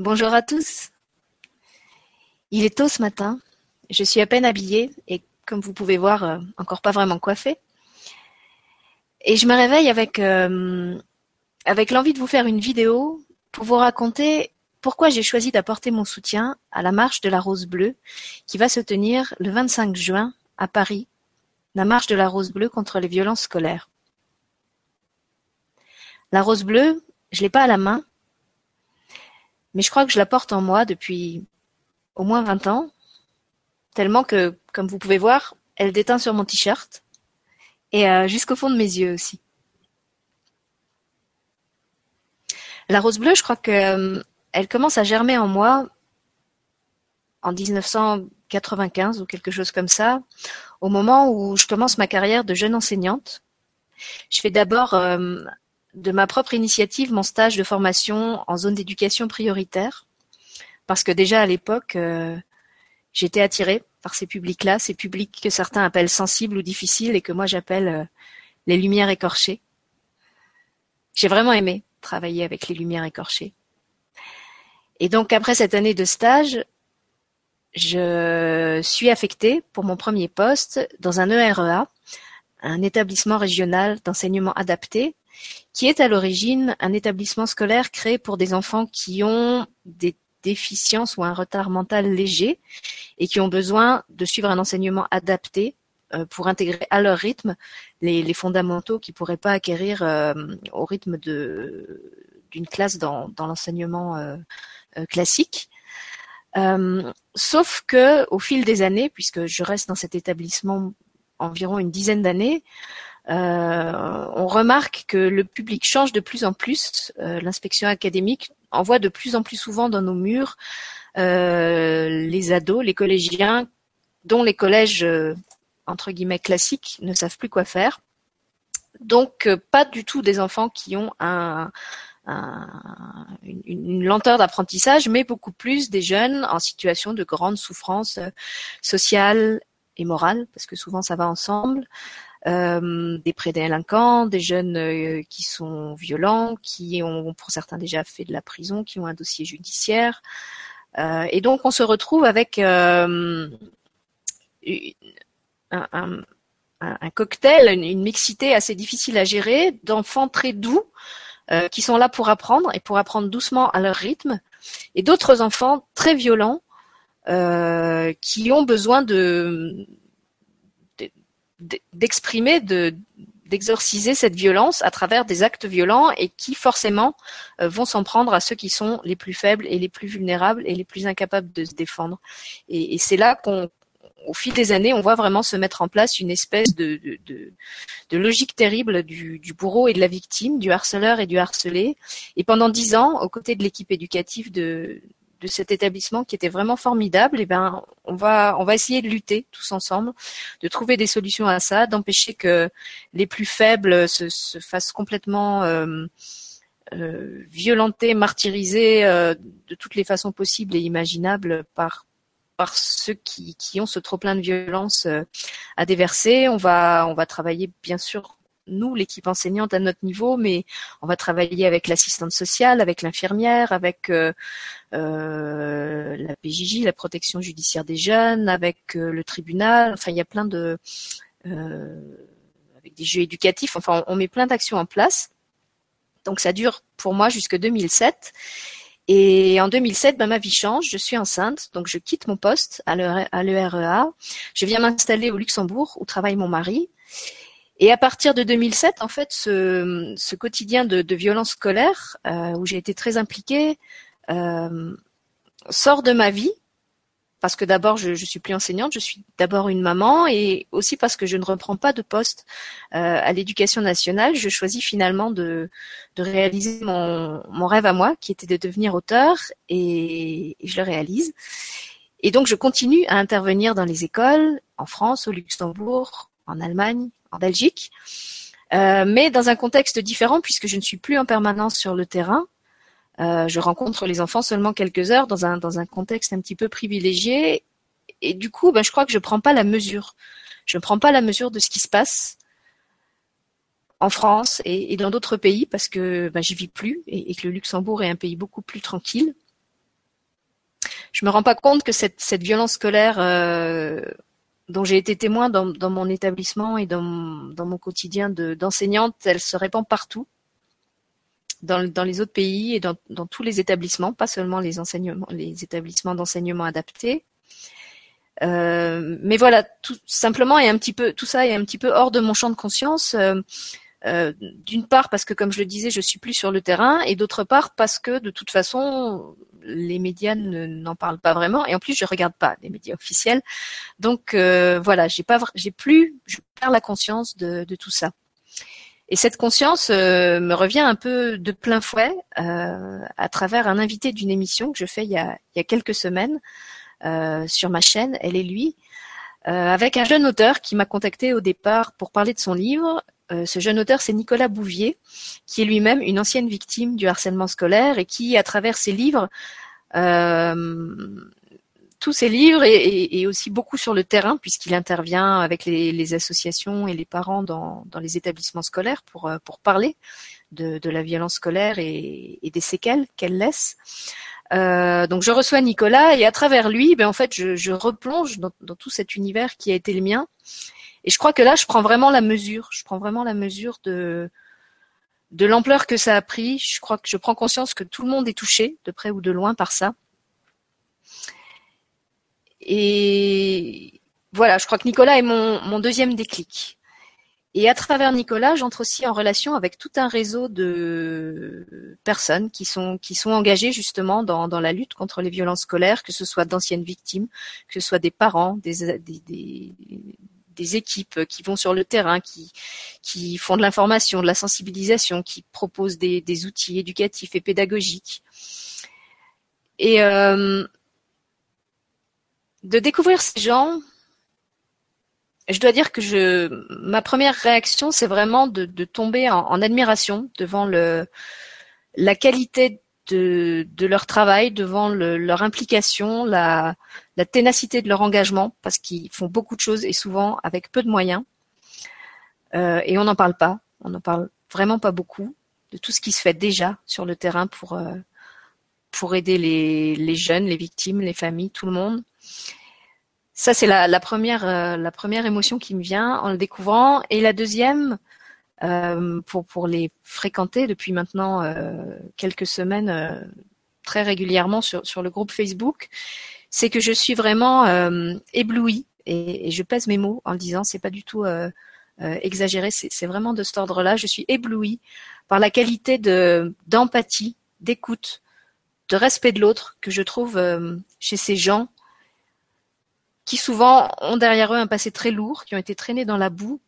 Bonjour à tous. Il est tôt ce matin. Je suis à peine habillée et, comme vous pouvez voir, euh, encore pas vraiment coiffée. Et je me réveille avec, euh, avec l'envie de vous faire une vidéo pour vous raconter pourquoi j'ai choisi d'apporter mon soutien à la marche de la Rose Bleue qui va se tenir le 25 juin à Paris, la marche de la Rose Bleue contre les violences scolaires. La Rose Bleue, je l'ai pas à la main, mais je crois que je la porte en moi depuis au moins 20 ans, tellement que, comme vous pouvez voir, elle déteint sur mon t-shirt et euh, jusqu'au fond de mes yeux aussi. La rose bleue, je crois que euh, elle commence à germer en moi en 1995 ou quelque chose comme ça, au moment où je commence ma carrière de jeune enseignante. Je fais d'abord euh, de ma propre initiative mon stage de formation en zone d'éducation prioritaire, parce que déjà à l'époque, euh, j'étais attirée par ces publics-là, ces publics que certains appellent sensibles ou difficiles et que moi j'appelle euh, les lumières écorchées. J'ai vraiment aimé travailler avec les lumières écorchées. Et donc après cette année de stage, je suis affectée pour mon premier poste dans un EREA, un établissement régional d'enseignement adapté, qui est à l'origine un établissement scolaire créé pour des enfants qui ont des déficiences ou un retard mental léger et qui ont besoin de suivre un enseignement adapté euh, pour intégrer à leur rythme les, fondamentaux qu'ils pourraient pas acquérir euh, au rythme d'une classe dans, l'enseignement euh, classique. sauf que au fil des années, puisque je reste dans cet établissement environ une dizaine d'années, euh, on remarque que le public change de plus en plus. Euh, l'inspection académique envoie de plus en plus souvent dans nos murs euh, les ados, les collégiens, dont les collèges entre guillemets classiques ne savent plus quoi faire. Donc pas du tout des enfants qui ont un, une, lenteur d'apprentissage, mais beaucoup plus des jeunes en situation de grande souffrance sociale et morale, parce que souvent ça va ensemble, euh, des prédélinquants, des jeunes euh, qui sont violents, qui ont pour certains déjà fait de la prison, qui ont un dossier judiciaire. Euh, et donc on se retrouve avec un, cocktail, une, mixité assez difficile à gérer d'enfants très doux qui sont là pour apprendre et pour apprendre doucement à leur rythme, et d'autres enfants très violents qui ont besoin de d'exprimer, de d'exorciser cette violence à travers des actes violents et qui forcément euh, vont s'en prendre à ceux qui sont les plus faibles et les plus vulnérables et les plus incapables de se défendre. Et, c'est là qu'on, au fil des années, on voit vraiment se mettre en place une espèce de, de, logique terrible du, bourreau et de la victime, du harceleur et du harcelé. Et pendant dix ans, aux côtés de l'équipe éducative de, de cet établissement qui était vraiment formidable, et eh ben on va on va essayer de lutter tous ensemble, de trouver des solutions à ça, d'empêcher que les plus faibles se, se fassent complètement euh, euh, violenter, martyriser euh, de toutes les façons possibles et imaginables par par ceux qui, qui ont ce trop plein de violence à déverser. On va on va travailler bien sûr nous, l'équipe enseignante à notre niveau, mais on va travailler avec l'assistante sociale, avec l'infirmière, avec euh, euh, la PJJ, la protection judiciaire des jeunes, avec euh, le tribunal. Enfin, il y a plein de avec des jeux éducatifs. Enfin, on, met plein d'actions en place. Donc ça dure pour moi jusque 2007. Et en 2007, ben, ma vie change, je suis enceinte, donc je quitte mon poste à l'EREA. Je viens m'installer au Luxembourg où travaille mon mari. Et à partir de 2007, en fait, ce, ce quotidien de, de, violence scolaire, euh, où j'ai été très impliquée, euh, sort de ma vie, parce que d'abord, je, je suis plus enseignante, je suis d'abord une maman, et aussi parce que je ne reprends pas de poste euh, à l'éducation nationale, je choisis finalement de, de réaliser mon, mon, rêve à moi, qui était de devenir auteur, et je le réalise. Et donc, je continue à intervenir dans les écoles, en France, au Luxembourg, en Allemagne, en Belgique, euh, mais dans un contexte différent puisque je ne suis plus en permanence sur le terrain. Euh, je rencontre les enfants seulement quelques heures dans un dans un contexte un petit peu privilégié et du coup, ben, je crois que je prends pas la mesure. Je ne prends pas la mesure de ce qui se passe en France et, dans d'autres pays parce que ben, j'y vis plus et, que le Luxembourg est un pays beaucoup plus tranquille. je me rends pas compte que cette, cette violence scolaire euh, dont j'ai été témoin dans, dans, mon établissement et dans, dans mon quotidien d'enseignante, elle se répand partout, dans, dans les autres pays et dans, tous les établissements, pas seulement les enseignements, les établissements d'enseignement adaptés. Euh, mais voilà, tout simplement et un petit peu, tout ça est un petit peu hors de mon champ de conscience. Euh, euh, d'une part parce que, comme je le disais, je suis plus sur le terrain, et d'autre part parce que, de toute façon, les médias n'en parlent pas vraiment, et en plus, je regarde pas les médias officiels. Donc euh, voilà, j'ai pas, j'ai plus, je perds la conscience de, tout ça. Et cette conscience euh, me revient un peu de plein fouet à travers un invité d'une émission que je fais il y a, quelques semaines sur ma chaîne, Elle et lui, avec un jeune auteur qui m'a contacté au départ pour parler de son livre, euh, ce jeune auteur, c'est Nicolas Bouvier, qui est lui-même une ancienne victime du harcèlement scolaire et qui, à travers ses livres, euh, tous ses livres et, aussi beaucoup sur le terrain, puisqu'il intervient avec les, associations et les parents dans, les établissements scolaires pour, euh, parler de, la violence scolaire et, des séquelles qu'elle laisse. donc je reçois Nicolas et à travers lui, ben en fait, je, replonge dans, tout cet univers qui a été le mien et je crois que là, je prends vraiment la mesure. Je prends vraiment la mesure de de l'ampleur que ça a pris. Je crois que je prends conscience que tout le monde est touché, de près ou de loin, par ça. Et voilà, je crois que Nicolas est mon, mon deuxième déclic. Et à travers Nicolas, j'entre aussi en relation avec tout un réseau de personnes qui sont qui sont engagées justement dans, dans la lutte contre les violences scolaires, que ce soit d'anciennes victimes, que ce soit des parents, des, des, des, des équipes qui vont sur le terrain, qui, qui font de l'information, de la sensibilisation, qui proposent des, des outils éducatifs et pédagogiques. Et euh, de découvrir ces gens, je dois dire que je, ma première réaction, c'est vraiment de, tomber en, en, admiration devant le, la qualité de, leur travail, devant le, leur implication, la, ténacité de leur engagement, parce qu'ils font beaucoup de choses et souvent avec peu de moyens. Euh, et on n'en parle pas, on n'en parle vraiment pas beaucoup de tout ce qui se fait déjà sur le terrain pour, euh, aider les, jeunes, les victimes, les familles, tout le monde. Ça, c'est la, la, première, euh, émotion qui me vient en le découvrant. Et la deuxième, pour, pour les fréquenter depuis maintenant euh, quelques semaines euh, très régulièrement sur, sur le groupe Facebook, c'est que je suis vraiment éblouie et, et, je pèse mes mots en le disant, c'est pas du tout exagéré, c'est vraiment de cet ordre-là. Je suis éblouie par la qualité de d'empathie, d'écoute, de respect de l'autre que je trouve chez ces gens qui souvent ont derrière eux un passé très lourd, qui ont été traînés dans la boue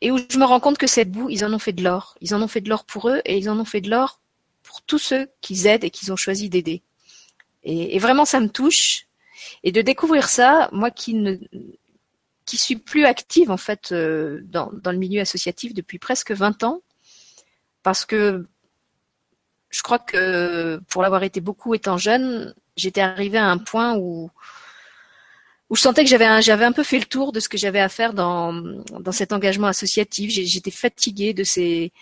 et où je me rends compte que cette boue, ils en ont fait de l'or. Ils en ont fait de l'or pour eux et ils en ont fait de l'or pour tous ceux qu'ils aident et qu'ils ont choisi d'aider. Et, vraiment, ça me touche. Et de découvrir ça, moi qui ne qui suis plus active en fait euh, dans, dans le milieu associatif depuis presque 20 ans, parce que je crois que pour l'avoir été beaucoup étant jeune, j'étais arrivée à un point où où je sentais que j'avais un, j'avais un peu fait le tour de ce que j'avais à faire dans, dans cet engagement associatif. J'étais fatiguée de ces,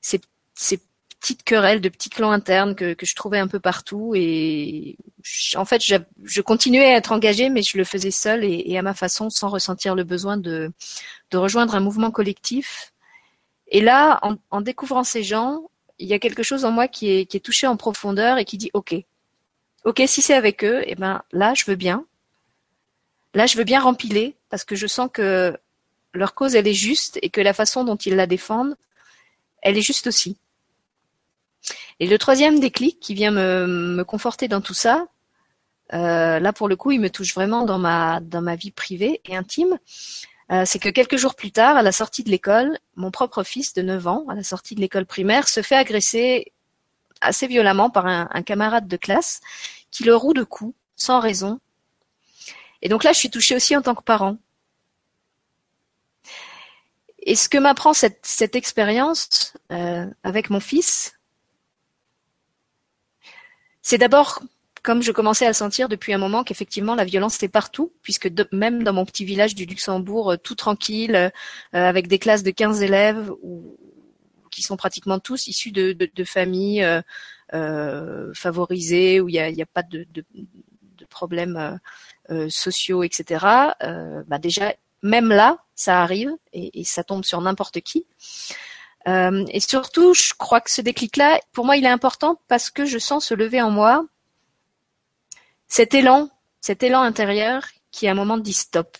ces, ces, petites querelles, de petits clans internes que, que je trouvais un peu partout. Et en fait, je, je, continuais à être engagée, mais je le faisais seule et, et, à ma façon, sans ressentir le besoin de, de rejoindre un mouvement collectif. Et là, en, en découvrant ces gens, il y a quelque chose en moi qui est, qui est touché en profondeur et qui dit OK. Ok, si c'est avec eux, eh ben là, je veux bien. Là, je veux bien rempiler parce que je sens que leur cause, elle est juste et que la façon dont ils la défendent, elle est juste aussi. Et le troisième déclic qui vient me, me conforter dans tout ça, euh, là pour le coup, il me touche vraiment dans ma dans ma vie privée et intime. Euh, c'est que quelques jours plus tard, à la sortie de l'école, mon propre fils de 9 ans, à la sortie de l'école primaire, se fait agresser assez violemment par un, un camarade de classe qui le roue de coups, sans raison, et donc là, je suis touchée aussi en tant que parent. Et ce que m'apprend cette, cette expérience euh, avec mon fils, c'est d'abord, comme je commençais à le sentir depuis un moment, qu'effectivement la violence était partout, puisque même dans mon petit village du Luxembourg, euh, tout tranquille, euh, avec des classes de 15 élèves, qui sont pratiquement tous issus de, de, de familles favorisées où il n'y a, pas de, problèmes sociaux, etc. bah déjà, même là, ça arrive et, et ça tombe sur n'importe qui. et surtout, je crois que ce déclic-là, pour moi, il est important parce que je sens se lever en moi cet élan, cet élan intérieur qui à un moment dit stop.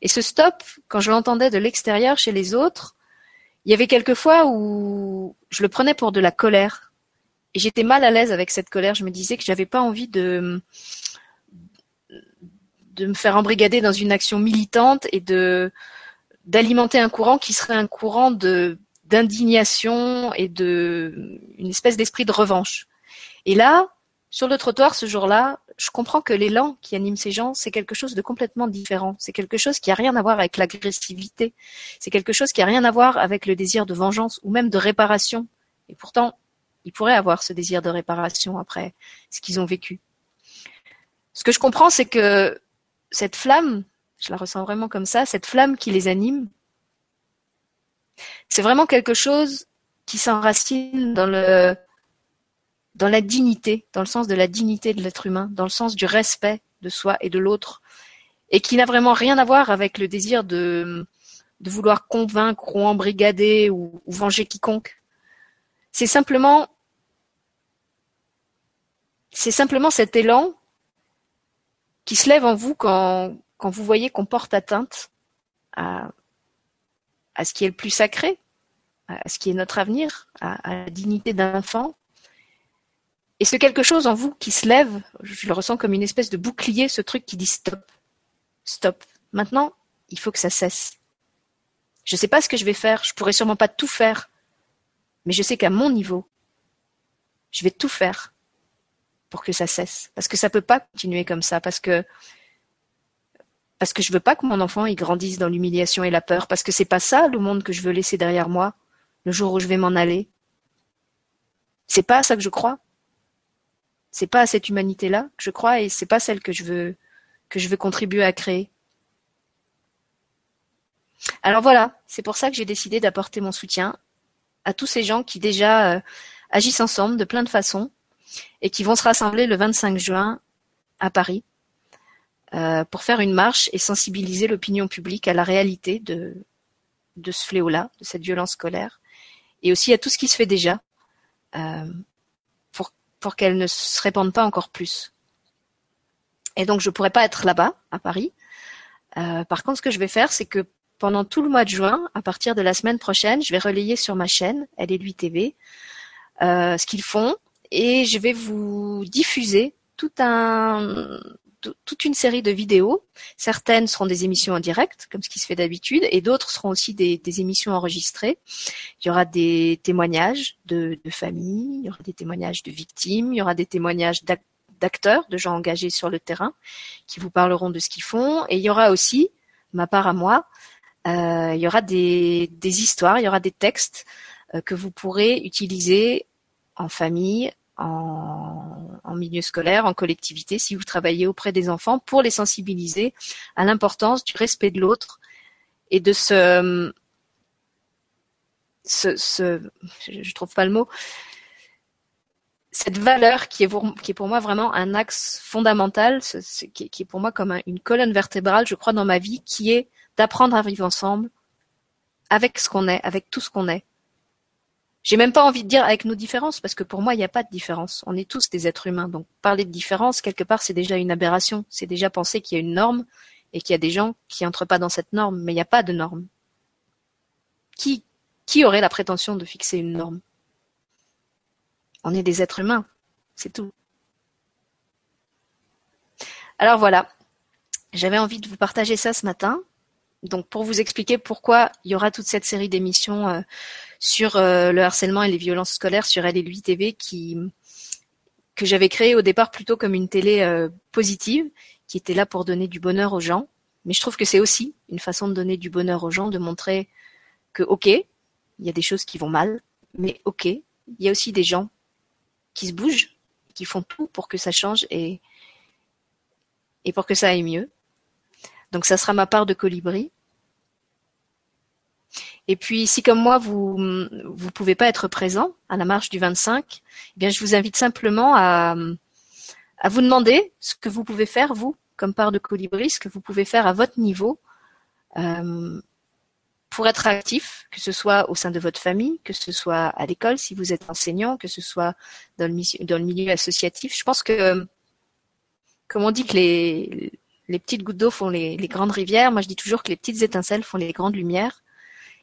Et ce stop, quand je l'entendais de l'extérieur chez les autres, il y avait quelques fois où je le prenais pour de la colère. Et j'étais mal à l'aise avec cette colère. Je me disais que j'avais pas envie de, de me faire embrigader dans une action militante et de, d'alimenter un courant qui serait un courant de, d'indignation et de, une espèce d'esprit de revanche. Et là, sur le trottoir ce jour-là, je comprends que l'élan qui anime ces gens, c'est quelque chose de complètement différent. C'est quelque chose qui a rien à voir avec l'agressivité. C'est quelque chose qui a rien à voir avec le désir de vengeance ou même de réparation. Et pourtant, ils pourraient avoir ce désir de réparation après ce qu'ils ont vécu. Ce que je comprends, c'est que cette flamme, je la ressens vraiment comme ça, cette flamme qui les anime, c'est vraiment quelque chose qui s'enracine dans la dignité, dans le sens de la dignité de l'être humain, dans le sens du respect de soi et de l'autre, et qui n'a vraiment rien à voir avec le désir de, de vouloir convaincre ou embrigader ou, ou venger quiconque. C'est simplement, c'est simplement cet élan qui se lève en vous quand, vous voyez qu'on porte atteinte à, ce qui est le plus sacré, à ce qui est notre avenir, à, la dignité d'un enfant, et ce quelque chose en vous qui se lève, je le ressens comme une espèce de bouclier, ce truc qui dit stop, stop. Maintenant, il faut que ça cesse. Je ne sais pas ce que je vais faire, je pourrais sûrement pas tout faire, mais je sais qu'à mon niveau, je vais tout faire pour que ça cesse, parce que ça peut pas continuer comme ça, parce que parce que je veux pas que mon enfant il grandisse dans l'humiliation et la peur, parce que c'est pas ça le monde que je veux laisser derrière moi le jour où je vais m'en aller. C'est pas à ça que je crois c'est pas à cette humanité-là que je crois et c'est pas celle que je veux que je veux contribuer à créer. Alors voilà, c'est pour ça que j'ai décidé d'apporter mon soutien à tous ces gens qui déjà euh, agissent ensemble de plein de façons et qui vont se rassembler le 25 juin à Paris euh, pour faire une marche et sensibiliser l'opinion publique à la réalité de, ce fléau-là, de cette violence scolaire, et aussi à tout ce qui se fait déjà euh, pour qu'elle ne se répande pas encore plus. Et donc je pourrais pas être là-bas, à Paris. Euh, par contre, ce que je vais faire, c'est que pendant tout le mois de juin, à partir de la semaine prochaine, je vais relayer sur ma chaîne, Elle est TV, ce qu'ils font, et je vais vous diffuser tout un toute une série de vidéos. Certaines seront des émissions en direct, comme ce qui se fait d'habitude, et d'autres seront aussi des, émissions enregistrées. Il y aura des témoignages de, de familles, il y aura des témoignages de victimes, il y aura des témoignages d'acteurs, de gens engagés sur le terrain, qui vous parleront de ce qu'ils font, et il y aura aussi, ma part à moi, euh, il y aura des, des histoires, il y aura des textes euh, que vous pourrez utiliser en famille, en, milieu scolaire, en collectivité, si vous travaillez auprès des enfants, pour les sensibiliser à l'importance du respect de l'autre et de ce, ce, ce, je trouve pas le mot, cette valeur qui est, pour, qui est pour moi vraiment un axe fondamental, qui, est pour moi comme une colonne vertébrale, je crois, dans ma vie, qui est d'apprendre à vivre ensemble avec ce qu'on est, avec tout ce qu'on est, j'ai même pas envie de dire avec nos différences, parce que pour moi, il n'y a pas de différence. On est tous des êtres humains. Donc parler de différence, quelque part, c'est déjà une aberration. C'est déjà penser qu'il y a une norme et qu'il y a des gens qui entrent pas dans cette norme, mais il n'y a pas de norme. Qui, qui aurait la prétention de fixer une norme? On est des êtres humains, c'est tout. Alors voilà, j'avais envie de vous partager ça ce matin donc pour vous expliquer pourquoi il y aura toute cette série d'émissions euh, sur euh, le harcèlement et les violences scolaires sur Elle et lui TV qui que j'avais créé au départ plutôt comme une télé euh, positive qui était là pour donner du bonheur aux gens. Mais je trouve que c'est aussi une façon de donner du bonheur aux gens, de montrer que ok, il y a des choses qui vont mal, mais ok, il y a aussi des gens qui se bougent, qui font tout pour que ça change et et pour que ça aille mieux. Donc ça sera ma part de colibri. Et puis, si comme moi, vous vous pouvez pas être présent à la marche du 25, eh bien, je vous invite simplement à, vous demander ce que vous pouvez faire, vous, comme part de colibri, ce que vous pouvez faire à votre niveau euh, pour être actif, que ce soit au sein de votre famille, que ce soit à l'école si vous êtes enseignant, que ce soit dans le, dans le milieu associatif. Je pense que, comme on dit que les, les petites gouttes d'eau font les, grandes rivières, moi je dis toujours que les petites étincelles font les grandes lumières.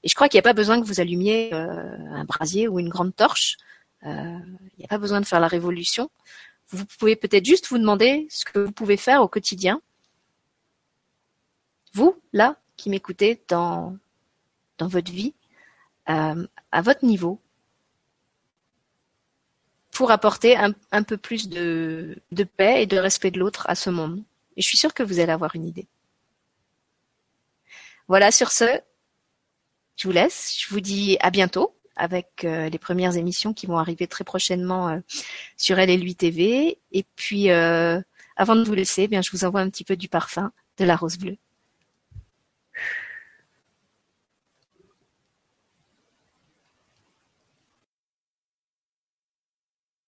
Et je crois qu'il n'y a pas besoin que vous allumiez euh, un brasier ou une grande torche. Euh, il n'y a pas besoin de faire la révolution. Vous pouvez peut-être juste vous demander ce que vous pouvez faire au quotidien. Vous, là, qui m'écoutez dans, dans votre vie, euh, à votre niveau, pour apporter un, un peu plus de, de paix et de respect de l'autre à ce monde. Et je suis sûre que vous allez avoir une idée. Voilà, sur ce, je vous laisse. Je vous dis à bientôt avec euh, les premières émissions qui vont arriver très prochainement euh, sur LL8 TV. Et puis, euh, avant de vous laisser, eh bien, je vous envoie un petit peu du parfum de la rose bleue.